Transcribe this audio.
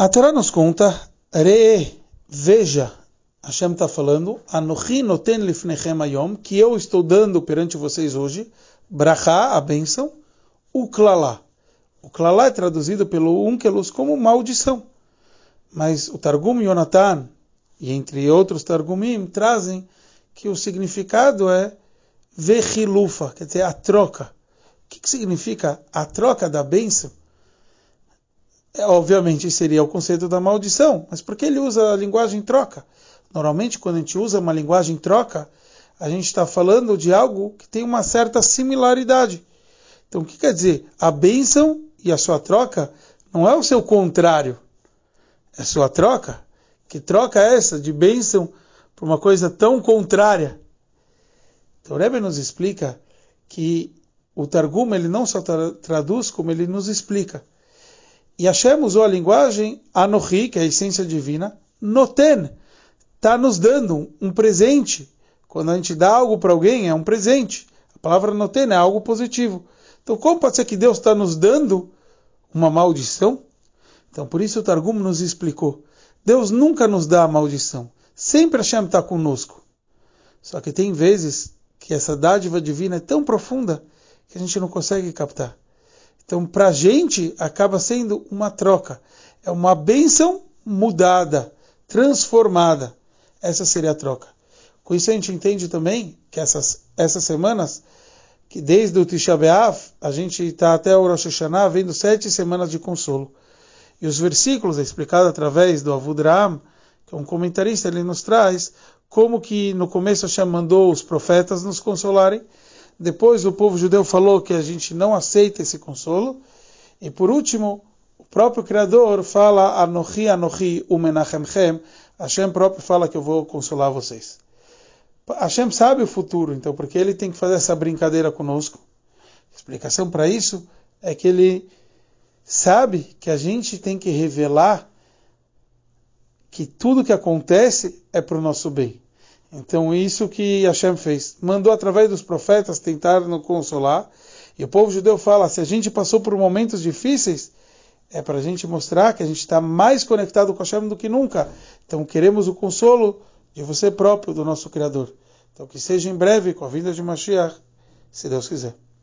A Torá nos conta, Re, veja, Hashem está falando, Anochi noten lifnechem ayom, que eu estou dando perante vocês hoje, Brachá, a bênção, o Klalá. O Klalá é traduzido pelo Unkelus como maldição. Mas o Targum Yonatan, e entre outros Targumim, trazem que o significado é Vechilufa, quer dizer, a troca. O que, que significa a troca da bênção? É, obviamente seria o conceito da maldição, mas por que ele usa a linguagem troca? Normalmente, quando a gente usa uma linguagem troca, a gente está falando de algo que tem uma certa similaridade. Então, o que quer dizer? A bênção e a sua troca não é o seu contrário, é sua troca. Que troca é essa de bênção por uma coisa tão contrária? Então, o Rebbe nos explica que o Targum ele não só tra traduz, como ele nos explica. E Hashem usou a linguagem Anohi, que é a essência divina, Noten, está nos dando um presente. Quando a gente dá algo para alguém, é um presente. A palavra Noten é algo positivo. Então, como pode ser que Deus está nos dando uma maldição? Então, por isso o Targum nos explicou. Deus nunca nos dá a maldição. Sempre Hashem está conosco. Só que tem vezes que essa dádiva divina é tão profunda que a gente não consegue captar. Então, para a gente, acaba sendo uma troca. É uma bênção mudada, transformada. Essa seria a troca. Com isso, a gente entende também que essas, essas semanas, que desde o Tisha B'Av, a gente está até o Rosh Hashanah, vendo sete semanas de consolo. E os versículos, explicados através do Avudraham, que é um comentarista, ele nos traz como que no começo Hashem mandou os profetas nos consolarem, depois o povo judeu falou que a gente não aceita esse consolo. E por último, o próprio Criador fala Anochi, Anochi, Umenachemchem. Hashem próprio fala que eu vou consolar vocês. Hashem sabe o futuro, então, porque ele tem que fazer essa brincadeira conosco. A explicação para isso é que ele sabe que a gente tem que revelar que tudo que acontece é para o nosso bem. Então, isso que Hashem fez. Mandou através dos profetas tentar nos consolar. E o povo judeu fala: se a gente passou por momentos difíceis, é para a gente mostrar que a gente está mais conectado com Hashem do que nunca. Então, queremos o consolo de você próprio, do nosso Criador. Então, que seja em breve com a vinda de Mashiach, se Deus quiser.